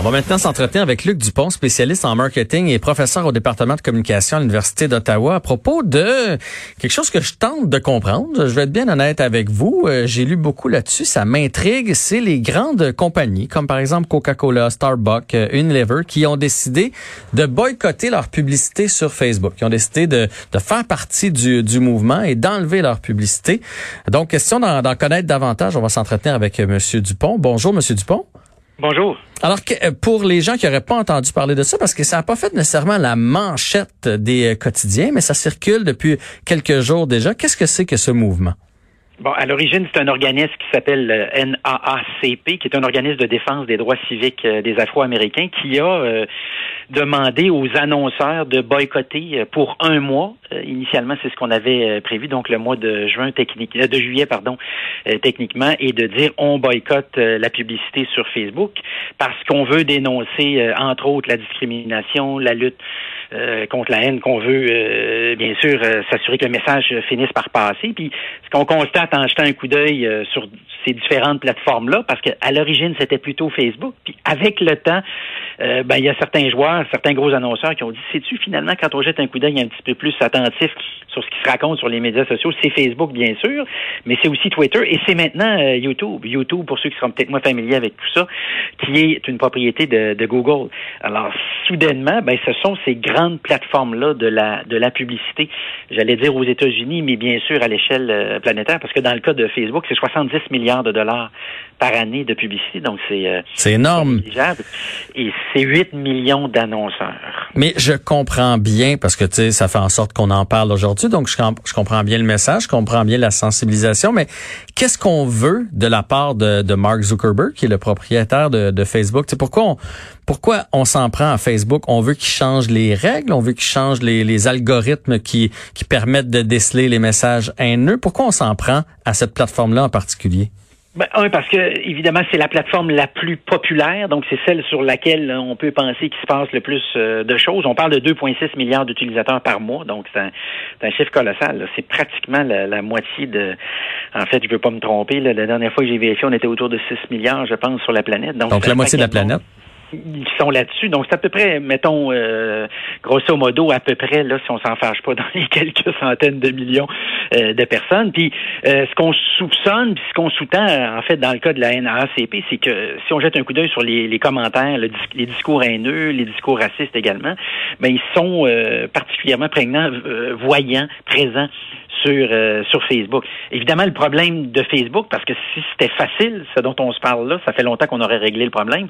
On va maintenant s'entretenir avec Luc Dupont, spécialiste en marketing et professeur au département de communication à l'Université d'Ottawa, à propos de quelque chose que je tente de comprendre. Je vais être bien honnête avec vous. Euh, j'ai lu beaucoup là-dessus. Ça m'intrigue. C'est les grandes compagnies, comme par exemple Coca-Cola, Starbucks, euh, Unilever, qui ont décidé de boycotter leur publicité sur Facebook. Qui ont décidé de, faire partie du, du mouvement et d'enlever leur publicité. Donc, question d'en connaître davantage. On va s'entretenir avec euh, Monsieur Dupont. Bonjour, Monsieur Dupont. Bonjour. Alors, euh, pour les gens qui n'auraient pas entendu parler de ça, parce que ça n'a pas fait nécessairement la manchette des euh, quotidiens, mais ça circule depuis quelques jours déjà, qu'est-ce que c'est que ce mouvement? Bon, à l'origine, c'est un organisme qui s'appelle euh, NAACP, qui est un organisme de défense des droits civiques des Afro-Américains, qui a demandé aux annonceurs de boycotter pour un mois. initialement, c'est ce qu'on avait prévu, donc le mois de juin technique, de juillet, pardon, techniquement, et de dire on boycotte la publicité sur Facebook parce qu'on veut dénoncer, entre autres, la discrimination, la lutte euh, contre la haine qu'on veut, euh, bien sûr, euh, s'assurer que le message finisse par passer. Puis ce qu'on constate en jetant un coup d'œil sur ces différentes plateformes-là, parce qu'à l'origine, c'était plutôt Facebook. Puis avec le temps, ben, il y a certains joueurs, certains gros annonceurs qui ont dit, sais-tu, finalement, quand on jette un coup d'œil un petit peu plus attentif sur ce qui se raconte sur les médias sociaux, c'est Facebook, bien sûr, mais c'est aussi Twitter et c'est maintenant YouTube. YouTube, pour ceux qui seront peut-être moins familiers avec tout ça, qui est une propriété de, de Google. Alors, soudainement, ben, ce sont ces grands plateforme-là de la, de la publicité, j'allais dire aux États-Unis, mais bien sûr à l'échelle euh, planétaire, parce que dans le cas de Facebook, c'est 70 milliards de dollars par année de publicité, donc c'est euh, c'est énorme. Et c'est 8 millions d'annonceurs. Mais je comprends bien, parce que tu sais, ça fait en sorte qu'on en parle aujourd'hui, donc je, je, comprends bien le message, je comprends bien la sensibilisation, mais qu'est-ce qu'on veut de la part de, de Mark Zuckerberg, qui est le propriétaire de, de Facebook? C'est pourquoi on, pourquoi on s'en prend à Facebook? On veut qu'il change les règles, on veut qu'il change les, les, algorithmes qui, qui permettent de déceler les messages haineux. Pourquoi on s'en prend à cette plateforme-là en particulier? Ben, un, parce que évidemment, c'est la plateforme la plus populaire, donc c'est celle sur laquelle on peut penser qu'il se passe le plus euh, de choses. On parle de 2,6 milliards d'utilisateurs par mois, donc c'est un, un, chiffre colossal. C'est pratiquement la, moitié de. En fait, je veux pas me tromper. la dernière fois que j'ai vérifié, on était autour de 6 milliards, je pense, sur la planète. Donc, la moitié de la planète ils sont là-dessus. Donc, c'est à peu près, mettons, euh, grosso modo, à peu près, là, si on s'en fâche pas, dans les quelques centaines de millions euh, de personnes. Puis, euh, ce qu'on soupçonne, puis ce qu'on sous-tend, en fait, dans le cas de la NAACP, c'est que si on jette un coup d'œil sur les, les commentaires, les discours haineux, les discours racistes également, ben ils sont particulièrement prégnants, voyants, présents sur, euh, sur Facebook. Évidemment, le problème de Facebook, parce que si c'était facile, ce dont on se parle là, ça fait longtemps qu'on aurait réglé le problème.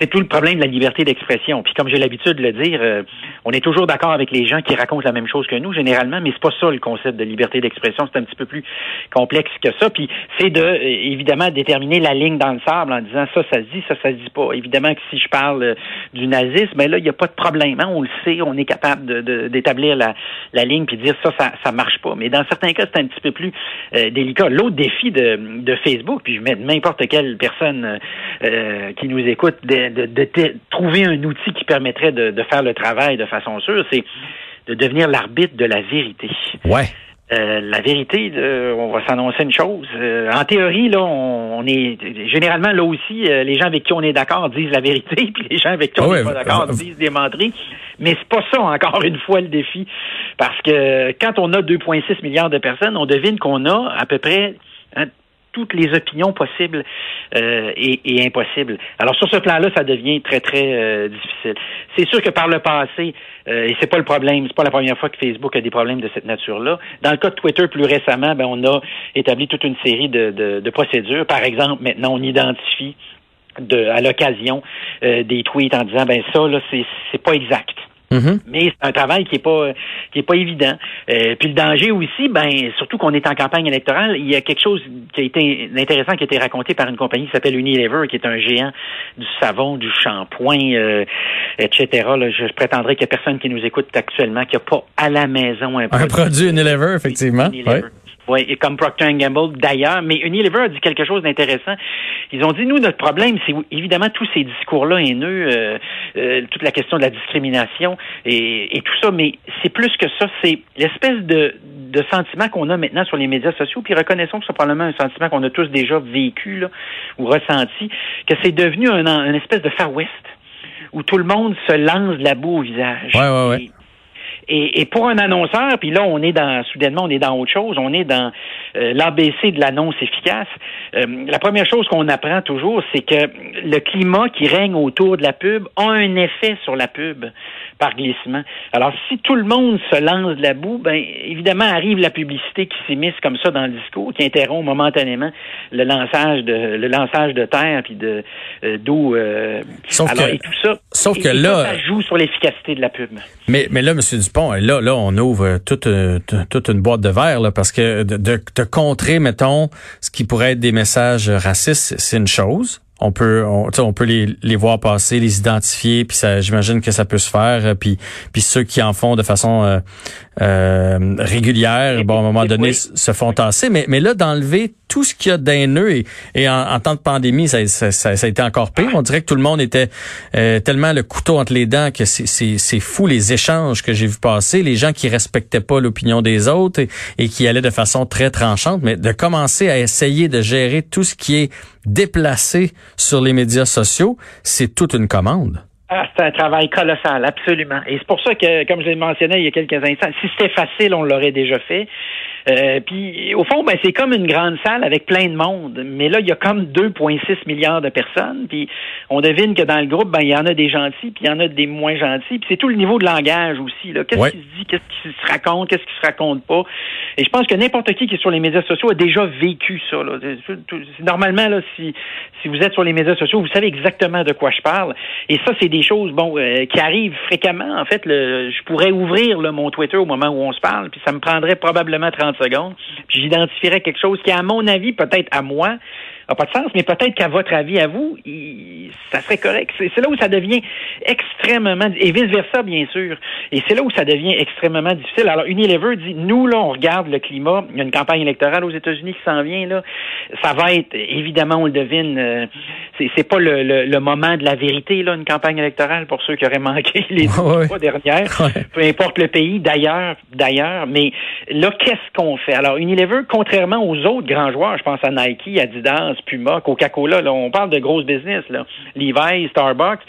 C'est tout le problème de la liberté d'expression. Puis comme j'ai l'habitude de le dire, euh, on est toujours d'accord avec les gens qui racontent la même chose que nous, généralement, mais c'est pas ça le concept de liberté d'expression. C'est un petit peu plus complexe que ça. Puis c'est de, euh, évidemment, déterminer la ligne dans le sable en disant ça, ça se dit, ça, ça se dit pas. Évidemment que si je parle du nazisme, ben là, il n'y a pas de problème. Hein. On le sait, on est capable d'établir de, la, la ligne puis dire ça, ça, ça marche pas. Mais dans certains cas, c'est un petit peu plus euh, délicat. L'autre défi de, de, Facebook, puis je mets n'importe quelle personne euh, euh, qui nous écoute, de, de, trouver un outil qui permettrait de, faire le travail de façon sûre, c'est de devenir l'arbitre de la vérité. Ouais. Euh, la vérité, on va s'annoncer une chose. Euh, en théorie, là, on, est généralement là aussi, euh, les gens avec qui on est d'accord disent la vérité, puis les gens avec qui on n'est pas d'accord disent des menteries. Mais c'est pas ça encore une fois le défi, parce que quand on a 2,6 milliards de personnes, on devine qu'on a à peu près hein, toutes les opinions possibles euh, et, et, impossibles. Alors sur ce plan-là, ça devient très très euh, difficile. C'est sûr que par le passé, euh, et c'est pas le problème, c'est pas la première fois que Facebook a des problèmes de cette nature-là. Dans le cas de Twitter, plus récemment, ben, on a établi toute une série de, de, de procédures. Par exemple, maintenant, on identifie de, à l'occasion euh, des tweets en disant ben ça là c'est c'est pas exact. Mm-hmm. Mais c'est un travail qui est pas qui est pas évident. Euh, puis le danger aussi, ben surtout qu'on est en campagne électorale, il y a quelque chose qui a été intéressant qui a été raconté par une compagnie qui s'appelle Unilever, qui est un géant du savon, du shampoing, euh, etc. Là, je prétendrai qu'il y a personne qui nous écoute actuellement qui a pas à la maison un produit, un produit Unilever, effectivement. Oui, et comme Procter Gamble d'ailleurs. Mais Unilever a dit quelque chose d'intéressant. Ils ont dit, nous, notre problème, c'est évidemment tous ces discours-là haineux, euh, euh, toute la question de la discrimination et, et tout ça, mais c'est plus que ça. C'est l'espèce de, de sentiment qu'on a maintenant sur les médias sociaux, puis reconnaissons que c'est probablement un sentiment qu'on a tous déjà vécu là, ou ressenti, que c'est devenu un, un espèce de Far West où tout le monde se lance de la boue au visage. Ouais, ouais, ouais. Et, et, pour un annonceur, puis là, on est dans, soudainement, on est dans autre chose, on est dans l'ABC de l'annonce efficace. Euh, la première chose qu'on apprend toujours, c'est que le climat qui règne autour de la pub a un effet sur la pub par glissement. Alors, si tout le monde se lance de la boue, ben évidemment arrive la publicité qui s'immisce comme ça dans le discours, qui interrompt momentanément le lançage de le lançage de terre puis de euh, d'eau. Euh, sauf alors, que, et tout ça. Sauf et, que et là, ça, ça joue sur l'efficacité de la pub. Mais mais là, Monsieur Dupont, là là on ouvre toute toute une boîte de verre là parce que de, de, de contrer mettons ce qui pourrait être des messages racistes, c'est une chose on peut on, peut les, les voir passer, les identifier, puis j'imagine que ça peut se faire. euh, Puis puis ceux qui en font de façon euh, euh, régulière, bon à un moment donné Oui. se font tasser. Mais mais là d'enlever tout ce qu'il y a d'haineux et, et en, en temps de pandémie, ça, ça, ça, ça a été encore pire. On dirait que tout le monde était euh, tellement le couteau entre les dents que c'est- c'est c'est fou les échanges que j'ai vu passer, les gens qui respectaient pas l'opinion des autres et, et qui allaient de façon très tranchante. Mais de commencer à essayer de gérer tout ce qui est déplacé sur les médias sociaux, c'est toute une commande. Ah, c'est un travail colossal, absolument. Et c'est pour ça que, comme je l'ai mentionné il y a quelques instants, si c'était facile, on l'aurait déjà fait. Euh, puis, au fond, ben, c'est comme une grande salle avec plein de monde. Mais là, il y a comme 2,6 milliards de personnes. Puis, on devine que dans le groupe, ben, il y en a des gentils, puis il y en a des moins gentils. Puis, c'est tout le niveau de langage aussi. Qu'est-ce Ouais. qui se dit, qu'est-ce qui se raconte, qu'est-ce qui se raconte pas? Et je pense que n'importe qui qui est sur les médias sociaux a déjà vécu ça. Là. Normalement, là, si, si vous êtes sur les médias sociaux, vous savez exactement de quoi je parle. Et ça, c'est des choses bon euh, qui arrivent fréquemment. En fait, le, je pourrais ouvrir là, mon Twitter au moment où on se parle, puis ça me prendrait probablement 30 secondes. J'identifierais quelque chose qui, à mon avis, peut-être à moi, n'a pas de sens, mais peut-être qu'à votre avis, à vous, il- ça serait correct. C'est là où ça devient extrêmement, et vice-versa, bien sûr. Et c'est là où ça devient extrêmement difficile. Alors, Unilever dit, nous, là, on regarde le climat. Il y a une campagne électorale aux États-Unis qui s'en vient, là. Ça va être, évidemment, on le devine, euh, c'est pas le, le- le moment de la vérité, là, une campagne électorale, pour ceux qui auraient manqué les Ouais, ouais. fois dernières. Ouais. Peu importe le pays, d'ailleurs, d'ailleurs. Mais là, qu'est-ce qu'on fait? Alors, Unilever, contrairement aux autres grands joueurs, je pense à Nike, Adidas, Puma, Coca-Cola, là, on parle de grosses business, là. Levi's, Starbucks.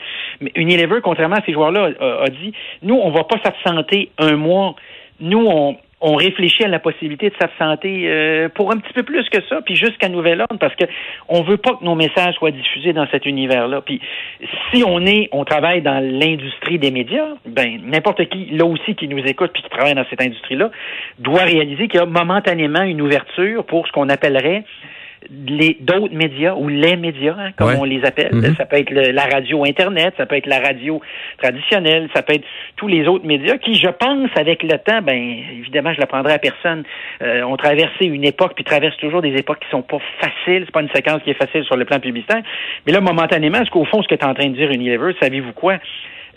Mais Unilever, contrairement à ces joueurs-là, a, dit, nous, on va pas s'absenter un mois. Nous, on, réfléchit à la possibilité de s'absenter euh, pour un petit peu plus que ça, puis jusqu'à nouvel ordre, parce que on veut pas que nos messages soient diffusés dans cet univers-là. Puis si on est, on travaille dans l'industrie des médias, ben n'importe qui, là aussi, qui nous écoute puis qui travaille dans cette industrie-là, doit réaliser qu'il y a momentanément une ouverture pour ce qu'on appellerait d'autres médias ou les médias, hein, comme Ouais. on les appelle. Mhm. Ça peut être le- la radio Internet, ça peut être la radio traditionnelle, ça peut être tous les autres médias qui, je pense, avec le temps, ben évidemment, je l'apprendrai à personne, euh, ont traversé une époque, puis traversent toujours des époques qui sont pas faciles. C'est pas une séquence qui est facile sur le plan publicitaire. Mais là, momentanément, ce qu'au fond, ce que tu es en train de dire, Unilever, savez-vous quoi?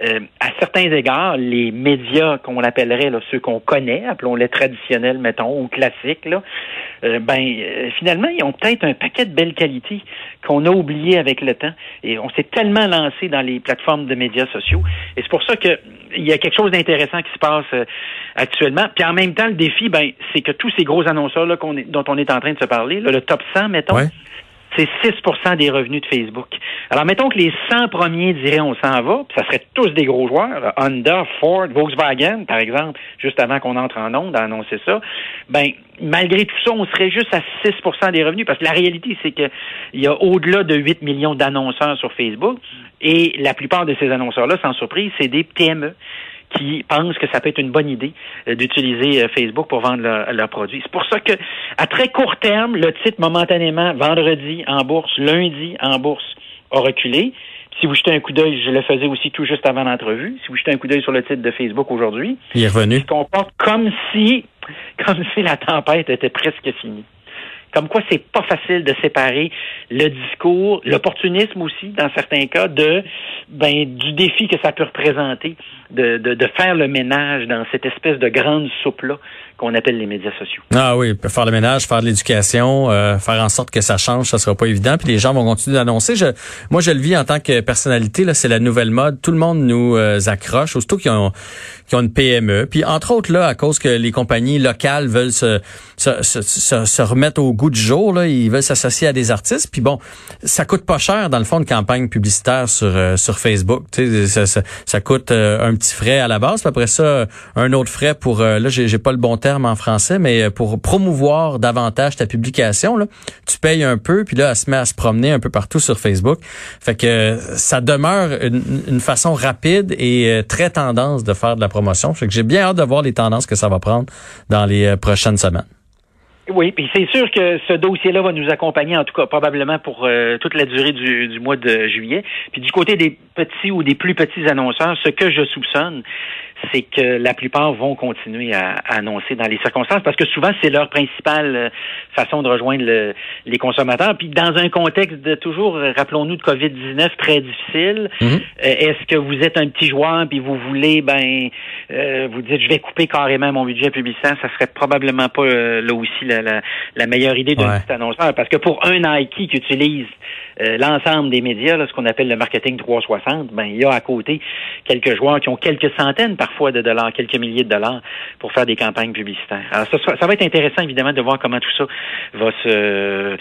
Euh, à certains égards, les médias qu'on appellerait là, ceux qu'on connaît, appelons-les traditionnels, mettons, ou classiques, là, euh, ben euh, finalement, ils ont peut-être un paquet de belles qualités qu'on a oubliées avec le temps. Et on s'est tellement lancé dans les plateformes de médias sociaux. Et c'est pour ça que il y a quelque chose d'intéressant qui se passe euh, actuellement. Puis en même temps, le défi, ben, c'est que tous ces gros annonceurs là, dont on est en train de se parler, là, le top 100, mettons. C'est 6% des revenus de Facebook. Alors, mettons que les 100 premiers diraient on s'en va, puis ça serait tous des gros joueurs, là, Honda, Ford, Volkswagen, par exemple, juste avant qu'on entre en onde annoncer ça. Ben, malgré tout ça, on serait juste à 6% des revenus, parce que la réalité, c'est qu'il y a au-delà de 8 millions d'annonceurs sur Facebook, et la plupart de ces annonceurs-là, sans surprise, c'est des PME qui pensent que ça peut être une bonne idée euh, d'utiliser euh, Facebook pour vendre leurs produits. C'est pour ça que, à très court terme, le titre momentanément, vendredi en bourse, lundi en bourse, a reculé. Si vous jetez un coup d'œil, je le faisais aussi tout juste avant l'entrevue. Si vous jetez un coup d'œil sur le titre de Facebook aujourd'hui, Il est revenu. il se comporte comme si, comme si la tempête était presque finie. Comme quoi, c'est pas facile de séparer le discours, l'opportunisme aussi, dans certains cas, de ben du défi que ça peut représenter de, de, de faire le ménage dans cette espèce de grande soupe-là qu'on appelle les médias sociaux. Ah oui, faire le ménage, faire de l'éducation, euh, faire en sorte que ça change, ça sera pas évident. Puis les gens vont continuer d'annoncer. Je, moi, je le vis en tant que personnalité. Là, c'est la nouvelle mode. Tout le monde nous euh, accroche, aussitôt qu'ils ont, qui ont une PME. Puis entre autres là, à cause que les compagnies locales veulent se, se, se, se remettre au goût du jour, là, ils veulent s'associer à des artistes. Puis bon, ça coûte pas cher dans le fond une campagne publicitaire sur euh, sur Facebook. Sais, ça, ça, coûte un petit frais à la base. Puis après ça, un autre frais pour là, j'ai pas le bon terme en français, mais euh, pour promouvoir davantage ta publication, là, tu payes un peu, puis là, elle se met à se promener un peu partout sur Facebook. Fait que ça demeure une, façon rapide et euh, très tendance de faire de la promotion. Fait que j'ai bien hâte de voir les tendances que ça va prendre dans les euh, prochaines semaines. Oui, puis c'est sûr que ce dossier-là va nous accompagner, en tout cas probablement pour toute la durée du, du, mois de juillet. Puis du côté des petits ou des plus petits annonceurs, ce que je soupçonne, c'est que la plupart vont continuer à, annoncer dans les circonstances parce que souvent c'est leur principale euh, façon de rejoindre les consommateurs. Puis dans un contexte de toujours, rappelons-nous, de COVID-19 très difficile, mhm. euh, est-ce que vous êtes un petit joueur puis vous voulez, ben, euh, vous dites je vais couper carrément mon budget publicitaire, ça serait probablement pas là aussi la, meilleure idée d'un petit annonceur parce que pour un Nike qui utilise l'ensemble des médias, là, ce qu'on appelle le marketing 360, ben il y a à côté quelques joueurs qui ont quelques centaines par fois de dollars, quelques milliers de dollars pour faire des campagnes publicitaires. Alors ça, ça va être intéressant évidemment de voir comment tout ça va se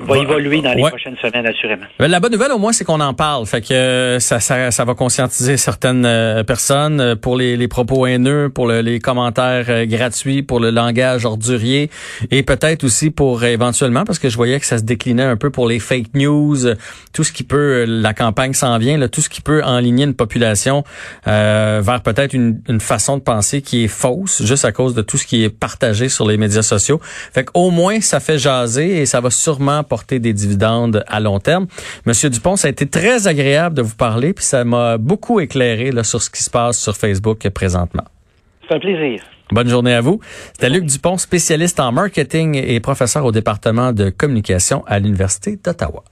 va, évoluer dans les prochaines semaines assurément. La bonne nouvelle au moins c'est qu'on en parle, fait que euh, ça, ça, ça va conscientiser certaines euh, personnes euh, pour les, les propos haineux, pour les commentaires gratuits, pour le langage ordurier et peut-être aussi pour éventuellement parce que je voyais que ça se déclinait un peu pour les fake news, tout ce qui peut la campagne s'en vient, là, tout ce qui peut enligner une population euh, vers peut-être une, une, façon de penser qui est fausse, juste à cause de tout ce qui est partagé sur les médias sociaux. Fait qu'au moins, ça fait jaser et ça va sûrement porter des dividendes à long terme. Monsieur Dupont, ça a été très agréable de vous parler, puis ça m'a beaucoup éclairé là, sur ce qui se passe sur Facebook présentement. C'est un plaisir. Bonne journée à vous. C'était Luc Dupont, spécialiste en marketing et professeur au département de communication à l'Université d'Ottawa.